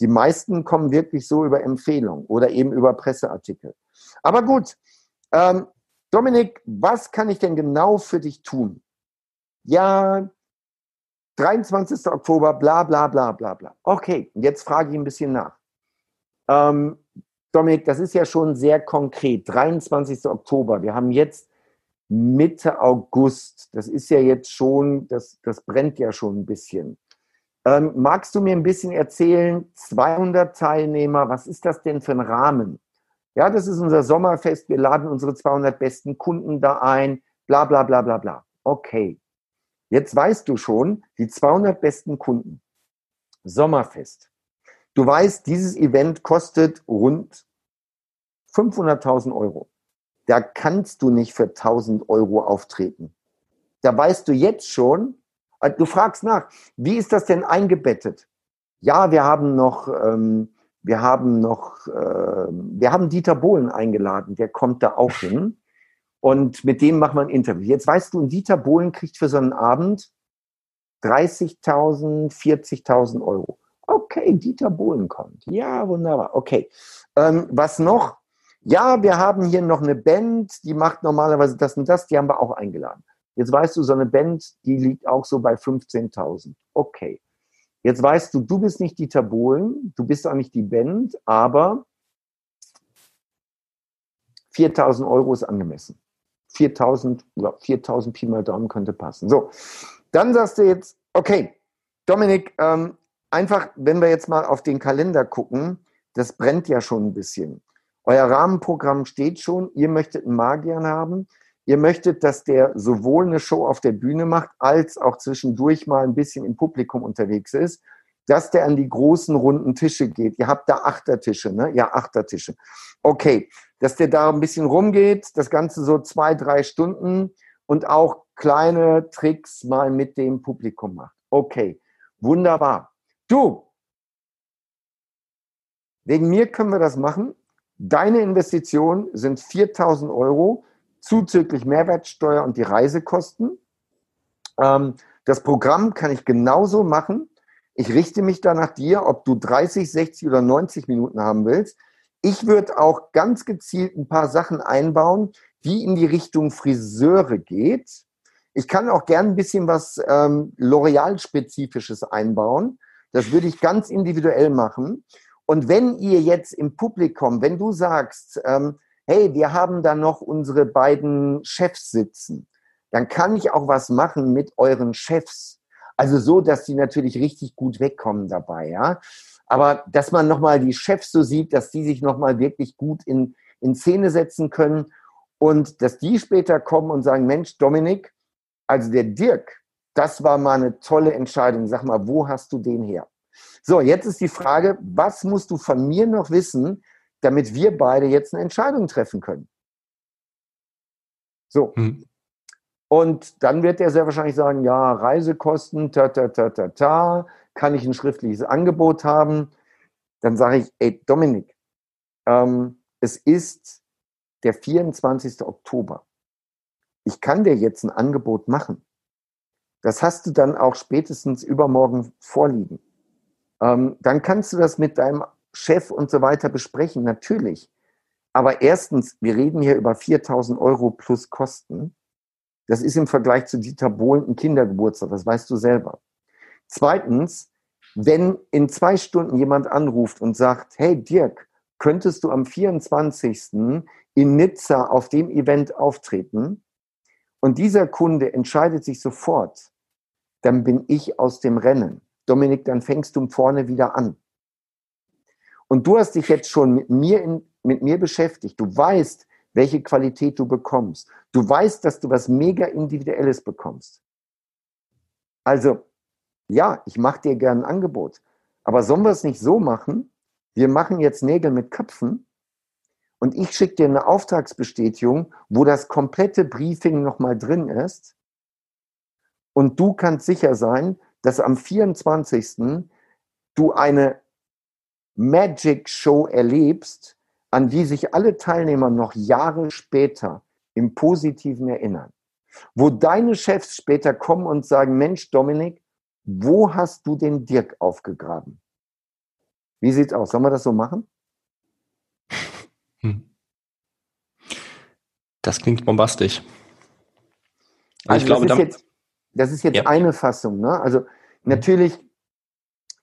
die meisten kommen wirklich so über Empfehlungen oder eben über Presseartikel. Aber gut, ähm, Dominik, was kann ich denn genau für dich tun? Ja, 23. Oktober, bla bla bla bla bla. Okay, jetzt frage ich ein bisschen nach. Ähm, Dominik, das ist ja schon sehr konkret. 23. Oktober. Wir haben jetzt Mitte August. Das ist ja jetzt schon, das, das brennt ja schon ein bisschen. Ähm, magst du mir ein bisschen erzählen, 200 Teilnehmer, was ist das denn für ein Rahmen? Ja, das ist unser Sommerfest. Wir laden unsere 200 besten Kunden da ein. bla bla bla bla bla. Okay, jetzt weißt du schon, die 200 besten Kunden. Sommerfest. Du weißt, dieses Event kostet rund 500.000 Euro. Da kannst du nicht für 1000 Euro auftreten. Da weißt du jetzt schon, äh, du fragst nach, wie ist das denn eingebettet? Ja, wir haben noch, ähm, wir haben noch, äh, wir haben Dieter Bohlen eingeladen, der kommt da auch hin. Und mit dem machen wir ein Interview. Jetzt weißt du, Dieter Bohlen kriegt für so einen Abend 30.000, 40.000 Euro. Okay, Dieter Bohlen kommt. Ja, wunderbar. Okay. Ähm, was noch? Ja, wir haben hier noch eine Band, die macht normalerweise das und das, die haben wir auch eingeladen. Jetzt weißt du, so eine Band, die liegt auch so bei 15.000. Okay. Jetzt weißt du, du bist nicht Dieter Bohlen, du bist auch nicht die Band, aber 4.000 Euro ist angemessen. 4.000 oder 4.000 Pi mal Daumen könnte passen. So, dann sagst du jetzt, okay, Dominik, ähm, einfach, wenn wir jetzt mal auf den Kalender gucken, das brennt ja schon ein bisschen. Euer Rahmenprogramm steht schon, ihr möchtet einen Magier haben, ihr möchtet, dass der sowohl eine Show auf der Bühne macht, als auch zwischendurch mal ein bisschen im Publikum unterwegs ist, dass der an die großen runden Tische geht. Ihr habt da Achtertische, ne? Ja, Achtertische. Okay, dass der da ein bisschen rumgeht, das Ganze so zwei, drei Stunden und auch kleine Tricks mal mit dem Publikum macht. Okay, wunderbar. Du, wegen mir können wir das machen. Deine Investition sind 4000 Euro zuzüglich Mehrwertsteuer und die Reisekosten. Ähm, das Programm kann ich genauso machen. Ich richte mich da nach dir, ob du 30, 60 oder 90 Minuten haben willst. Ich würde auch ganz gezielt ein paar Sachen einbauen, die in die Richtung Friseure geht. Ich kann auch gern ein bisschen was ähm, L'Oreal-spezifisches einbauen. Das würde ich ganz individuell machen. Und wenn ihr jetzt im Publikum, wenn du sagst, ähm, hey, wir haben da noch unsere beiden Chefs sitzen, dann kann ich auch was machen mit euren Chefs. Also so, dass die natürlich richtig gut wegkommen dabei, ja. Aber dass man nochmal die Chefs so sieht, dass die sich nochmal wirklich gut in, in Szene setzen können und dass die später kommen und sagen, Mensch, Dominik, also der Dirk, das war mal eine tolle Entscheidung. Sag mal, wo hast du den her? So, jetzt ist die Frage, was musst du von mir noch wissen, damit wir beide jetzt eine Entscheidung treffen können? So. Hm. Und dann wird er sehr wahrscheinlich sagen, ja, Reisekosten, ta, ta, ta, ta, ta, kann ich ein schriftliches Angebot haben? Dann sage ich, ey, Dominik, ähm, es ist der 24. Oktober. Ich kann dir jetzt ein Angebot machen. Das hast du dann auch spätestens übermorgen vorliegen. Ähm, dann kannst du das mit deinem Chef und so weiter besprechen, natürlich. Aber erstens, wir reden hier über 4000 Euro plus Kosten. Das ist im Vergleich zu Dieter Bohlen ein Kindergeburtstag, das weißt du selber. Zweitens, wenn in zwei Stunden jemand anruft und sagt, hey Dirk, könntest du am 24. in Nizza auf dem Event auftreten? Und dieser Kunde entscheidet sich sofort, dann bin ich aus dem Rennen. Dominik, dann fängst du vorne wieder an. Und du hast dich jetzt schon mit mir, in, mit mir beschäftigt. Du weißt, welche Qualität du bekommst. Du weißt, dass du was mega Individuelles bekommst. Also, ja, ich mache dir gerne ein Angebot. Aber sollen wir es nicht so machen? Wir machen jetzt Nägel mit Köpfen und ich schicke dir eine Auftragsbestätigung, wo das komplette Briefing nochmal drin ist. Und du kannst sicher sein, dass am 24. du eine Magic Show erlebst, an die sich alle Teilnehmer noch Jahre später im Positiven erinnern. Wo deine Chefs später kommen und sagen, Mensch, Dominik, wo hast du den Dirk aufgegraben? Wie sieht's aus? Sollen wir das so machen? Hm. Das klingt bombastisch. Also ich glaube, das ist jetzt, das ist jetzt ja. eine Fassung. Ne? Also Natürlich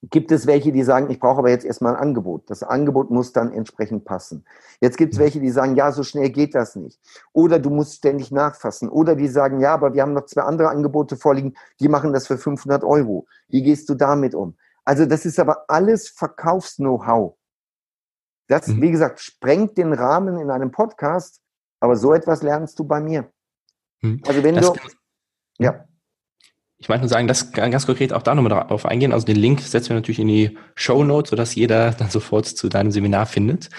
gibt es welche, die sagen, ich brauche aber jetzt erstmal ein Angebot. Das Angebot muss dann entsprechend passen. Jetzt gibt es welche, die sagen, ja, so schnell geht das nicht. Oder du musst ständig nachfassen. Oder die sagen, ja, aber wir haben noch zwei andere Angebote vorliegen, die machen das für 500 Euro. Wie gehst du damit um? Also das ist aber alles Verkaufs-Know-how. Das, mhm. wie gesagt, sprengt den Rahmen in einem Podcast, aber so etwas lernst du bei mir. Hm. Also wenn das du, ja. Ich meinte nur sagen, das ganz konkret auch da nochmal darauf eingehen. Also den Link setzen wir natürlich in die Show Notes, sodass jeder dann sofort zu deinem Seminar findet.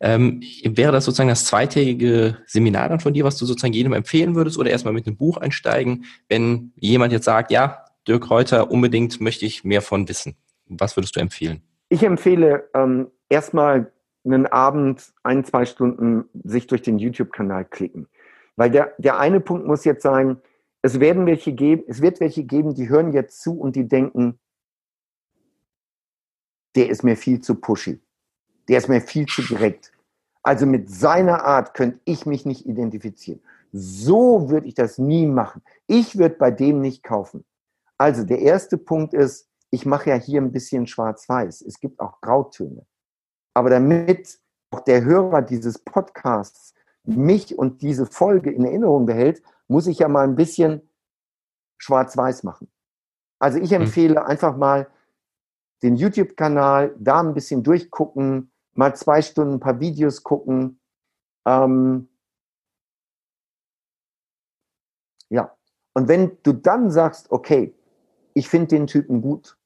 Ähm, wäre das sozusagen das zweitägige Seminar dann von dir, was du sozusagen jedem empfehlen würdest oder erstmal mit einem Buch einsteigen, wenn jemand jetzt sagt, ja, Dirk Reuter, unbedingt möchte ich mehr von wissen. Was würdest du empfehlen? Ich empfehle ähm, erstmal einen Abend, ein, zwei Stunden sich durch den YouTube-Kanal klicken. Weil der, der eine Punkt muss jetzt sein, es werden welche geben, es wird welche geben, die hören jetzt zu und die denken, der ist mir viel zu pushy. Der ist mir viel zu direkt. Also mit seiner Art könnte ich mich nicht identifizieren. So würde ich das nie machen. Ich würde bei dem nicht kaufen. Also der erste Punkt ist, ich mache ja hier ein bisschen schwarz-weiß. Es gibt auch Grautöne. Aber damit auch der Hörer dieses Podcasts mich und diese Folge in Erinnerung behält, muss ich ja mal ein bisschen schwarz-weiß machen. Also ich hm. empfehle einfach mal den YouTube-Kanal, da ein bisschen durchgucken, mal zwei Stunden ein paar Videos gucken. Ähm ja, und wenn du dann sagst, okay, ich finde den Typen gut,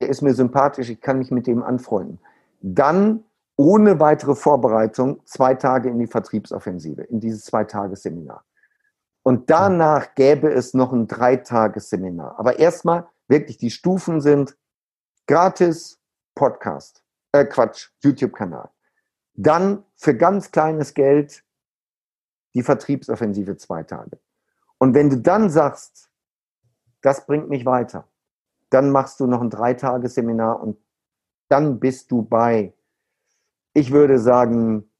der ist mir sympathisch, ich kann mich mit dem anfreunden, dann ohne weitere Vorbereitung zwei Tage in die Vertriebsoffensive, in dieses Zwei-Tage-Seminar. Und danach gäbe es noch ein Dreitagesseminar. Aber erstmal wirklich die Stufen sind gratis Podcast, äh Quatsch, YouTube-Kanal. Dann für ganz kleines Geld die Vertriebsoffensive zwei Tage. Und wenn du dann sagst, das bringt mich weiter, dann machst du noch ein Dreitagesseminar und dann bist du bei, ich würde sagen,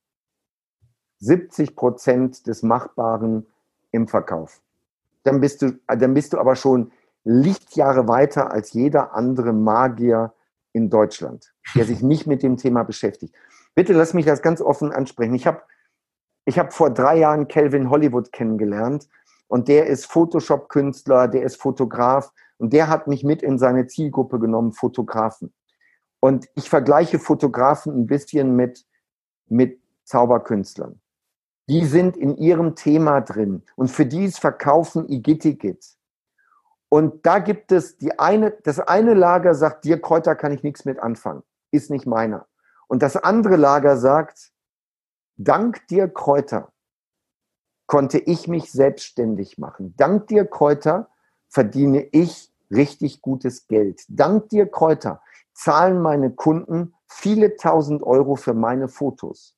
70 Prozent des Machbaren im Verkauf. Dann bist du, dann bist du aber schon Lichtjahre weiter als jeder andere Magier in Deutschland, der sich nicht mit dem Thema beschäftigt. Bitte lass mich das ganz offen ansprechen. Ich habe ich hab vor drei Jahren Calvin Hollywood kennengelernt und der ist Photoshop-Künstler, der ist Fotograf und der hat mich mit in seine Zielgruppe genommen, Fotografen. Und ich vergleiche Fotografen ein bisschen mit, mit Zauberkünstlern die sind in ihrem Thema drin und für die ist Verkaufen Igitigit. Und da gibt es die eine, das eine Lager sagt, dir Kräuter kann ich nichts mit anfangen, ist nicht meiner. Und das andere Lager sagt, dank dir Kräuter konnte ich mich selbstständig machen. Dank dir Kräuter verdiene ich richtig gutes Geld. Dank dir Kräuter zahlen meine Kunden viele tausend Euro für meine Fotos.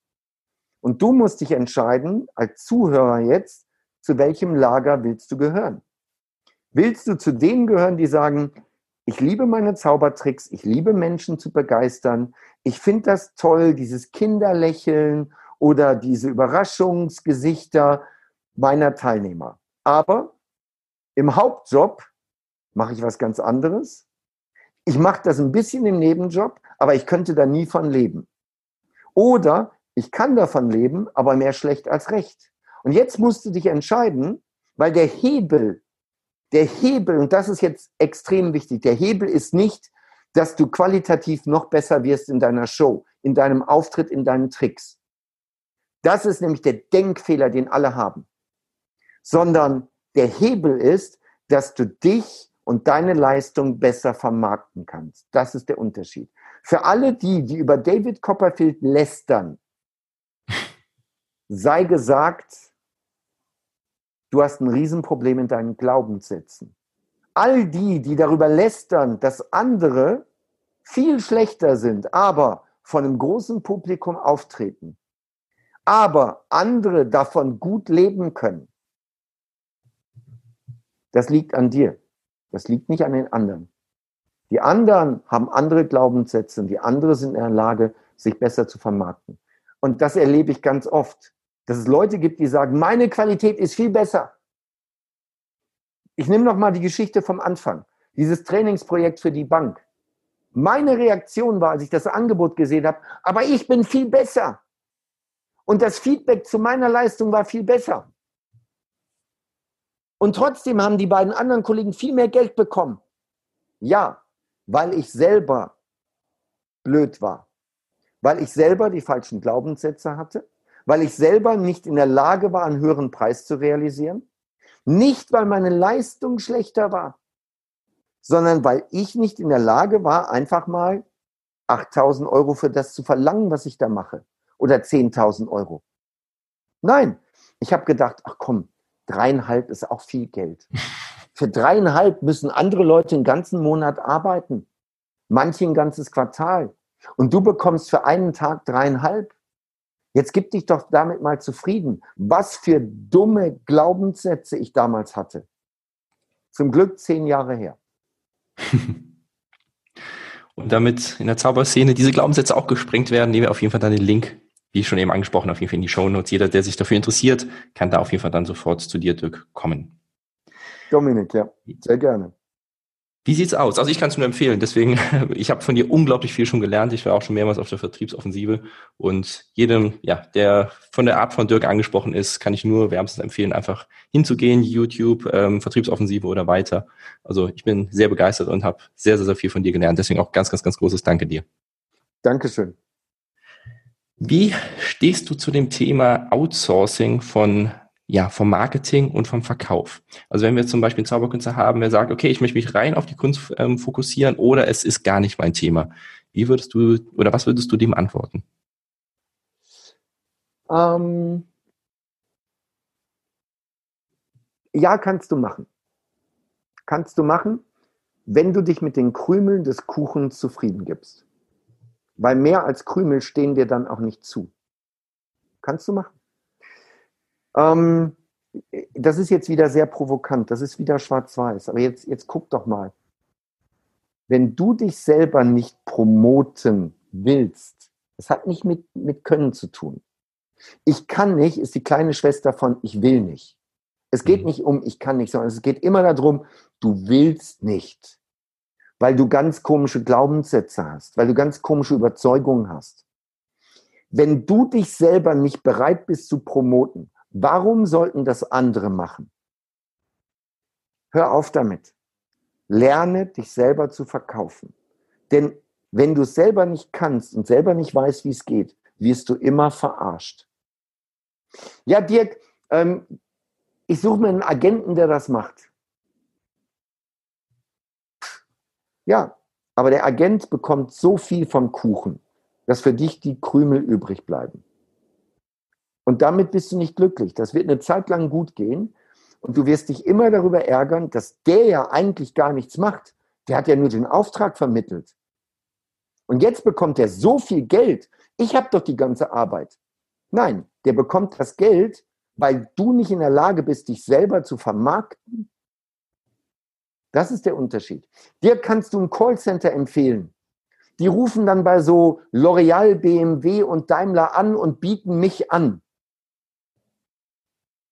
Und du musst dich entscheiden, als Zuhörer jetzt, zu welchem Lager willst du gehören? Willst du zu denen gehören, die sagen, ich liebe meine Zaubertricks, ich liebe Menschen zu begeistern, ich finde das toll, dieses Kinderlächeln oder diese Überraschungsgesichter meiner Teilnehmer. Aber im Hauptjob mache ich was ganz anderes. Ich mache das ein bisschen im Nebenjob, aber ich könnte da nie von leben. Oder ich kann davon leben, aber mehr schlecht als recht. Und jetzt musst du dich entscheiden, weil der Hebel, der Hebel, und das ist jetzt extrem wichtig, der Hebel ist nicht, dass du qualitativ noch besser wirst in deiner Show, in deinem Auftritt, in deinen Tricks. Das ist nämlich der Denkfehler, den alle haben. Sondern der Hebel ist, dass du dich und deine Leistung besser vermarkten kannst. Das ist der Unterschied. Für alle die, die über David Copperfield lästern, sei gesagt, du hast ein Riesenproblem in deinen Glaubenssätzen. All die, die darüber lästern, dass andere viel schlechter sind, aber von einem großen Publikum auftreten, aber andere davon gut leben können, das liegt an dir. Das liegt nicht an den anderen. Die anderen haben andere Glaubenssätze und die anderen sind in der Lage, sich besser zu vermarkten. Und das erlebe ich ganz oft dass es Leute gibt, die sagen, meine Qualität ist viel besser. Ich nehme noch mal die Geschichte vom Anfang. Dieses Trainingsprojekt für die Bank. Meine Reaktion war, als ich das Angebot gesehen habe, aber ich bin viel besser. Und das Feedback zu meiner Leistung war viel besser. Und trotzdem haben die beiden anderen Kollegen viel mehr Geld bekommen. Ja, weil ich selber blöd war. Weil ich selber die falschen Glaubenssätze hatte weil ich selber nicht in der Lage war, einen höheren Preis zu realisieren, Nicht, weil meine Leistung schlechter war, sondern weil ich nicht in der Lage war, einfach mal 8000 Euro für das zu verlangen, was ich da mache. Oder 10.000 Euro. Nein, ich habe gedacht, ach komm, dreieinhalb ist auch viel Geld. Für dreieinhalb müssen andere Leute einen ganzen Monat arbeiten. Manche ein ganzes Quartal. Und du bekommst für einen Tag dreieinhalb. Jetzt gib dich doch damit mal zufrieden. Was für dumme Glaubenssätze ich damals hatte. Zum Glück zehn Jahre her. Und damit in der Zauberszene diese Glaubenssätze auch gesprengt werden, nehmen wir auf jeden Fall dann den Link, wie schon eben angesprochen, auf jeden Fall in die Show Notes. Jeder, der sich dafür interessiert, kann da auf jeden Fall dann sofort zu dir, Dirk, kommen. Dominik, ja, sehr gerne. Wie sieht's aus? Also ich kann es nur empfehlen. Deswegen, ich habe von dir unglaublich viel schon gelernt. Ich war auch schon mehrmals auf der Vertriebsoffensive und jedem, ja, der von der Art von Dirk angesprochen ist, kann ich nur wärmstens empfehlen, einfach hinzugehen, YouTube, ähm, Vertriebsoffensive oder weiter. Also ich bin sehr begeistert und habe sehr, sehr, sehr viel von dir gelernt. Deswegen auch ganz, ganz, ganz großes Danke dir. Dankeschön. Wie stehst du zu dem Thema Outsourcing von ja, vom Marketing und vom Verkauf. Also wenn wir zum Beispiel einen Zauberkünstler haben, der sagt, okay, ich möchte mich rein auf die Kunst ähm, fokussieren oder es ist gar nicht mein Thema. Wie würdest du oder was würdest du dem antworten? Ähm, ja, kannst du machen. Kannst du machen, wenn du dich mit den Krümeln des Kuchens zufrieden gibst. Weil mehr als Krümel stehen dir dann auch nicht zu. Kannst du machen. Ähm, das ist jetzt wieder sehr provokant, das ist wieder schwarz-weiß. Aber jetzt, jetzt guck doch mal. Wenn du dich selber nicht promoten willst, das hat nicht mit, mit Können zu tun. Ich kann nicht ist die kleine Schwester von ich will nicht. Es geht mhm. nicht um ich kann nicht, sondern es geht immer darum, du willst nicht. Weil du ganz komische Glaubenssätze hast, weil du ganz komische Überzeugungen hast. Wenn du dich selber nicht bereit bist zu promoten, Warum sollten das andere machen? Hör auf damit. Lerne dich selber zu verkaufen. Denn wenn du es selber nicht kannst und selber nicht weißt, wie es geht, wirst du immer verarscht. Ja, Dirk, ähm, ich suche mir einen Agenten, der das macht. Ja, aber der Agent bekommt so viel vom Kuchen, dass für dich die Krümel übrig bleiben. Und damit bist du nicht glücklich. Das wird eine Zeit lang gut gehen. Und du wirst dich immer darüber ärgern, dass der ja eigentlich gar nichts macht. Der hat ja nur den Auftrag vermittelt. Und jetzt bekommt er so viel Geld. Ich habe doch die ganze Arbeit. Nein, der bekommt das Geld, weil du nicht in der Lage bist, dich selber zu vermarkten. Das ist der Unterschied. Dir kannst du ein Callcenter empfehlen. Die rufen dann bei so L'Oreal, BMW und Daimler an und bieten mich an.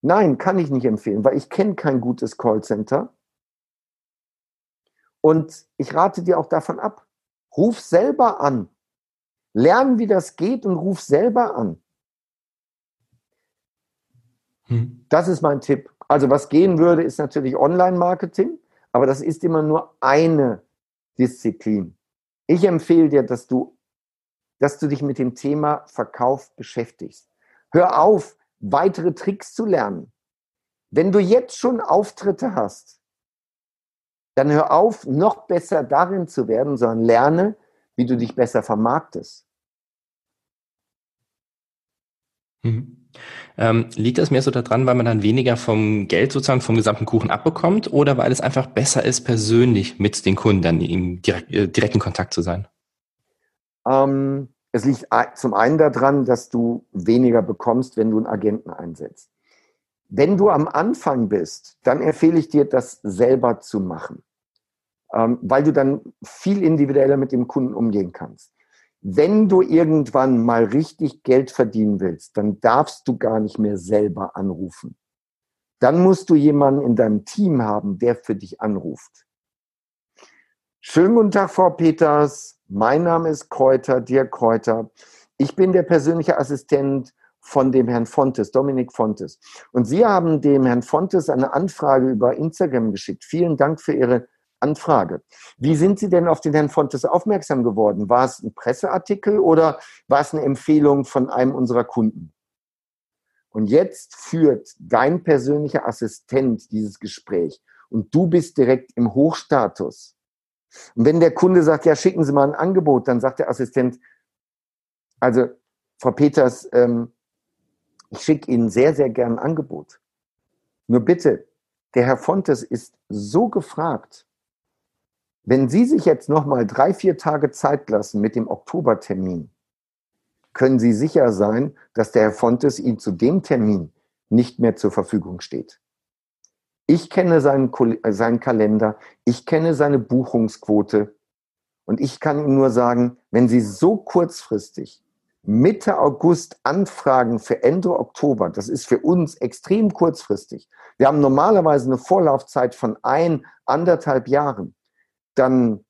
Nein, kann ich nicht empfehlen, weil ich kenne kein gutes Callcenter. Und ich rate dir auch davon ab. Ruf selber an. Lern, wie das geht und ruf selber an. Hm. Das ist mein Tipp. Also was gehen würde, ist natürlich Online-Marketing, aber das ist immer nur eine Disziplin. Ich empfehle dir, dass du, dass du dich mit dem Thema Verkauf beschäftigst. Hör auf, weitere Tricks zu lernen. Wenn du jetzt schon Auftritte hast, dann hör auf, noch besser darin zu werden, sondern lerne, wie du dich besser vermarktest. Mhm. Ähm, liegt das mehr so daran, weil man dann weniger vom Geld sozusagen vom gesamten Kuchen abbekommt oder weil es einfach besser ist, persönlich mit den Kunden dann im direkt, äh, direkten Kontakt zu sein? Ähm, es liegt zum einen daran, dass du weniger bekommst, wenn du einen Agenten einsetzt. Wenn du am Anfang bist, dann empfehle ich dir, das selber zu machen, ähm, weil du dann viel individueller mit dem Kunden umgehen kannst. Wenn du irgendwann mal richtig Geld verdienen willst, dann darfst du gar nicht mehr selber anrufen. Dann musst du jemanden in deinem Team haben, der für dich anruft. Schönen guten Tag, Frau Peters. Mein Name ist Kräuter, Dirk Kräuter. Ich bin der persönliche Assistent von dem Herrn Fontes, Dominik Fontes. Und Sie haben dem Herrn Fontes eine Anfrage über Instagram geschickt. Vielen Dank für Ihre Anfrage. Wie sind Sie denn auf den Herrn Fontes aufmerksam geworden? War es ein Presseartikel oder war es eine Empfehlung von einem unserer Kunden? Und jetzt führt dein persönlicher Assistent dieses Gespräch und du bist direkt im Hochstatus. Und wenn der Kunde sagt, ja, schicken Sie mal ein Angebot, dann sagt der Assistent, also Frau Peters, ähm, ich schicke Ihnen sehr, sehr gern ein Angebot. Nur bitte, der Herr Fontes ist so gefragt. Wenn Sie sich jetzt nochmal drei, vier Tage Zeit lassen mit dem Oktobertermin, können Sie sicher sein, dass der Herr Fontes Ihnen zu dem Termin nicht mehr zur Verfügung steht. Ich kenne seinen, äh, seinen Kalender, ich kenne seine Buchungsquote und ich kann Ihnen nur sagen, wenn Sie so kurzfristig Mitte August anfragen für Ende Oktober, das ist für uns extrem kurzfristig. Wir haben normalerweise eine Vorlaufzeit von ein, anderthalb Jahren. Dann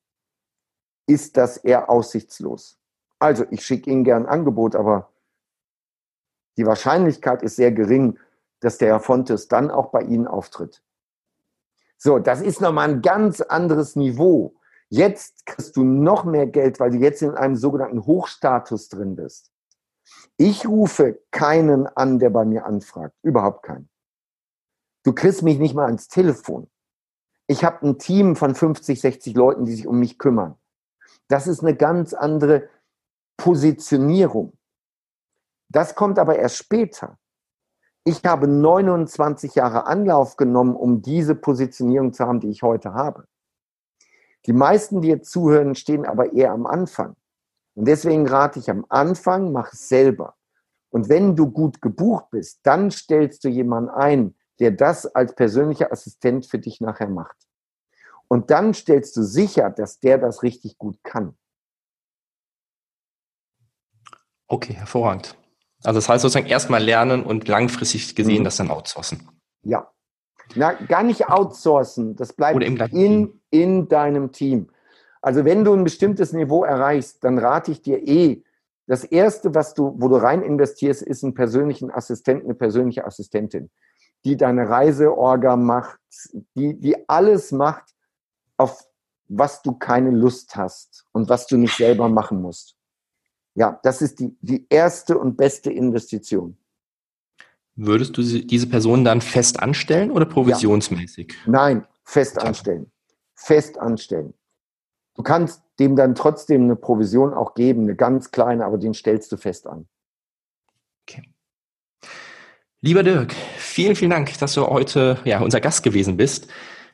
ist das eher aussichtslos. Also, ich schicke Ihnen gern ein Angebot, aber die Wahrscheinlichkeit ist sehr gering, dass der Herr Fontes dann auch bei Ihnen auftritt. So, das ist nochmal ein ganz anderes Niveau. Jetzt kriegst du noch mehr Geld, weil du jetzt in einem sogenannten Hochstatus drin bist. Ich rufe keinen an, der bei mir anfragt. Überhaupt keinen. Du kriegst mich nicht mal ans Telefon. Ich habe ein Team von 50, 60 Leuten, die sich um mich kümmern. Das ist eine ganz andere Positionierung. Das kommt aber erst später. Ich habe 29 Jahre Anlauf genommen, um diese Positionierung zu haben, die ich heute habe. Die meisten, die jetzt zuhören, stehen aber eher am Anfang. Und deswegen rate ich am Anfang, mach es selber. Und wenn du gut gebucht bist, dann stellst du jemanden ein, der das als persönlicher Assistent für dich nachher macht. Und dann stellst du sicher, dass der das richtig gut kann. Okay, hervorragend. Also das heißt sozusagen erstmal lernen und langfristig gesehen mhm. das dann outsourcen. Ja, na, gar nicht outsourcen. Das bleibt in, in deinem Team. Also wenn du ein bestimmtes Niveau erreichst, dann rate ich dir eh, das erste, was du, wo du rein investierst, ist einen persönlichen Assistenten, eine persönliche Assistentin, die deine Reiseorga macht, die, die alles macht, auf was du keine Lust hast und was du nicht selber machen musst. Ja, das ist die, die erste und beste Investition. Würdest du diese Person dann fest anstellen oder provisionsmäßig? Ja. Nein, fest anstellen. Fest anstellen. Du kannst dem dann trotzdem eine Provision auch geben, eine ganz kleine, aber den stellst du fest an. Okay. Lieber Dirk, vielen, vielen Dank, dass du heute ja, unser Gast gewesen bist.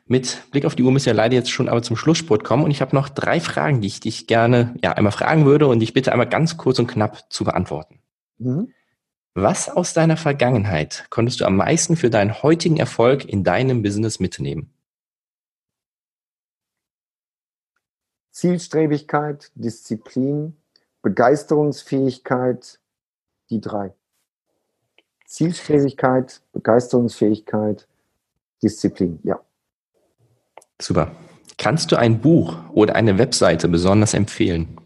Mit Blick auf die Uhr müssen wir leider jetzt schon aber zum Schlussspurt kommen und ich habe noch drei Fragen, die ich dich gerne ja, einmal fragen würde und ich bitte einmal ganz kurz und knapp zu beantworten. Mhm. Was aus deiner Vergangenheit konntest du am meisten für deinen heutigen Erfolg in deinem Business mitnehmen? Zielstrebigkeit, Disziplin, Begeisterungsfähigkeit, die drei. Zielstrebigkeit, Begeisterungsfähigkeit, Disziplin, ja. Super. Kannst du ein Buch oder eine Webseite besonders empfehlen?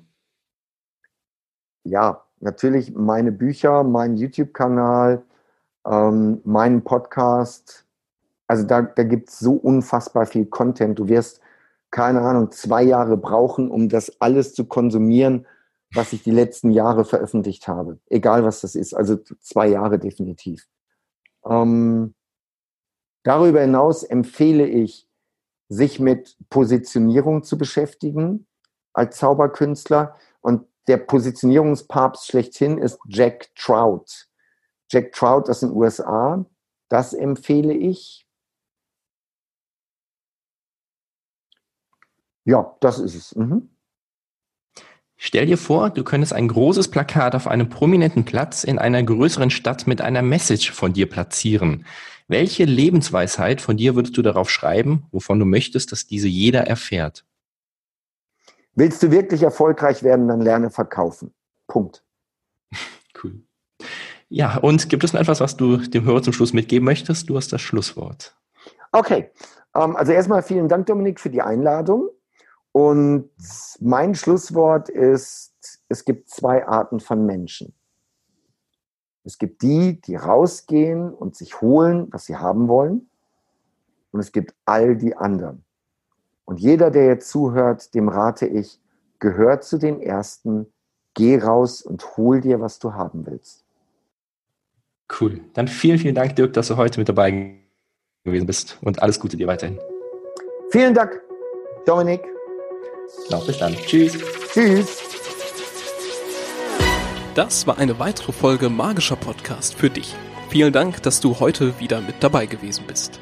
Ja, natürlich meine Bücher, mein YouTube-Kanal, ähm, meinen Podcast. Also da, da gibt es so unfassbar viel Content. Du wirst, keine Ahnung, zwei Jahre brauchen, um das alles zu konsumieren, was ich die letzten Jahre veröffentlicht habe. Egal was das ist. Also zwei Jahre definitiv. Ähm, darüber hinaus empfehle ich, sich mit Positionierung zu beschäftigen als Zauberkünstler. Und der Positionierungspapst schlechthin ist Jack Trout. Jack Trout aus den USA, das empfehle ich. Ja, das ist es. Mhm. Stell dir vor, du könntest ein großes Plakat auf einem prominenten Platz in einer größeren Stadt mit einer Message von dir platzieren. Welche Lebensweisheit von dir würdest du darauf schreiben, wovon du möchtest, dass diese jeder erfährt? Willst du wirklich erfolgreich werden, dann lerne verkaufen. Punkt. Cool. Ja, und gibt es noch etwas, was du dem Hörer zum Schluss mitgeben möchtest? Du hast das Schlusswort. Okay. Ähm, also erstmal vielen Dank, Dominik, für die Einladung. Und mein Schlusswort ist, es gibt zwei Arten von Menschen. Es gibt die, die rausgehen und sich holen, was sie haben wollen. Und es gibt all die anderen. Und jeder, der jetzt zuhört, dem rate ich, gehör zu den Ersten, geh raus und hol dir, was du haben willst. Cool. Dann vielen, vielen Dank, Dirk, dass du heute mit dabei gewesen bist und alles Gute dir weiterhin. Vielen Dank, Dominik. Genau, bis dann. Tschüss. Tschüss. Das war eine weitere Folge Magischer Podcast für dich. Vielen Dank, dass du heute wieder mit dabei gewesen bist.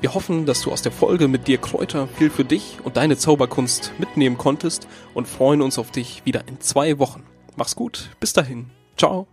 Wir hoffen, dass du aus der Folge mit dir Kräuter viel für dich und deine Zauberkunst mitnehmen konntest und freuen uns auf dich wieder in zwei Wochen. Mach's gut, bis dahin. Ciao.